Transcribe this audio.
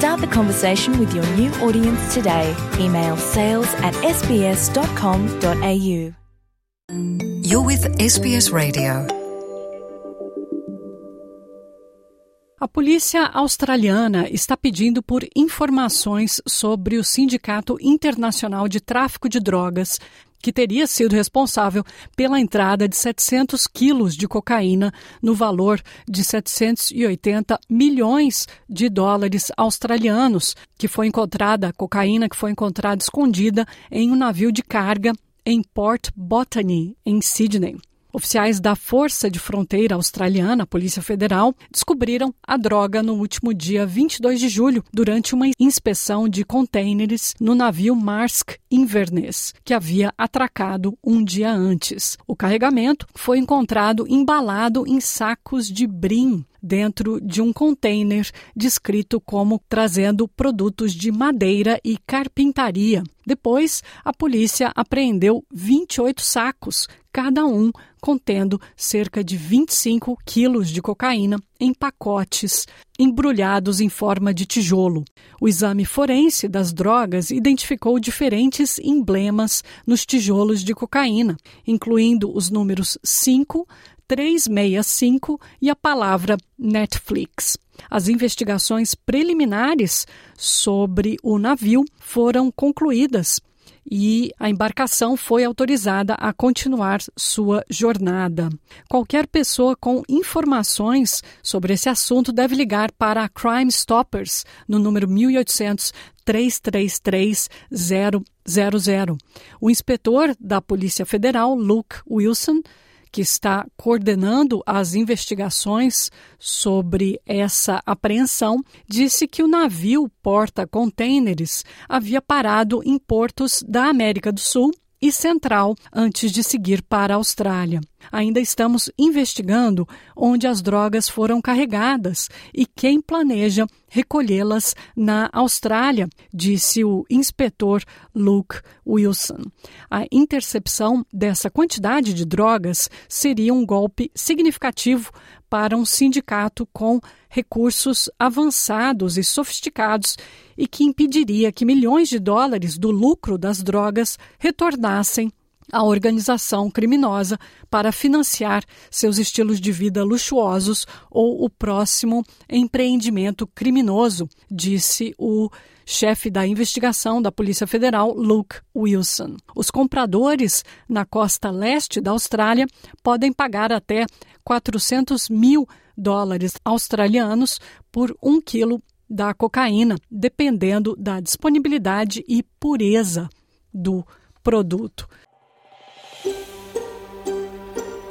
Start the conversation with your new audience today. Email sales at sbs.com.au. You're with SBS Radio. A polícia australiana está pedindo por informações sobre o Sindicato Internacional de Tráfico de Drogas, que teria sido responsável pela entrada de 700 quilos de cocaína no valor de 780 milhões de dólares australianos, que foi encontrada, cocaína que foi encontrada escondida em um navio de carga em Port Botany, em Sydney. Oficiais da Força de Fronteira Australiana, Polícia Federal, descobriram a droga no último dia 22 de julho, durante uma inspeção de contêineres no navio Marsk Inverness, que havia atracado um dia antes. O carregamento foi encontrado embalado em sacos de brim dentro de um container descrito como trazendo produtos de madeira e carpintaria. Depois, a polícia apreendeu 28 sacos, cada um contendo cerca de 25 quilos de cocaína em pacotes embrulhados em forma de tijolo. O exame forense das drogas identificou diferentes emblemas nos tijolos de cocaína, incluindo os números 5, 365 e a palavra Netflix. As investigações preliminares sobre o navio foram concluídas e a embarcação foi autorizada a continuar sua jornada. Qualquer pessoa com informações sobre esse assunto deve ligar para a Crime Stoppers no número 1800 333 000. O inspetor da Polícia Federal, Luke Wilson, que está coordenando as investigações sobre essa apreensão, disse que o navio porta-contêineres havia parado em portos da América do Sul e Central antes de seguir para a Austrália. Ainda estamos investigando onde as drogas foram carregadas e quem planeja recolhê-las na Austrália, disse o inspetor Luke Wilson. A intercepção dessa quantidade de drogas seria um golpe significativo para um sindicato com recursos avançados e sofisticados e que impediria que milhões de dólares do lucro das drogas retornassem à organização criminosa para financiar seus estilos de vida luxuosos ou o próximo empreendimento criminoso, disse o chefe da investigação da Polícia Federal, Luke Wilson. Os compradores na costa leste da Austrália podem pagar até 400 mil dólares australianos por um quilo da cocaína, dependendo da disponibilidade e pureza do produto.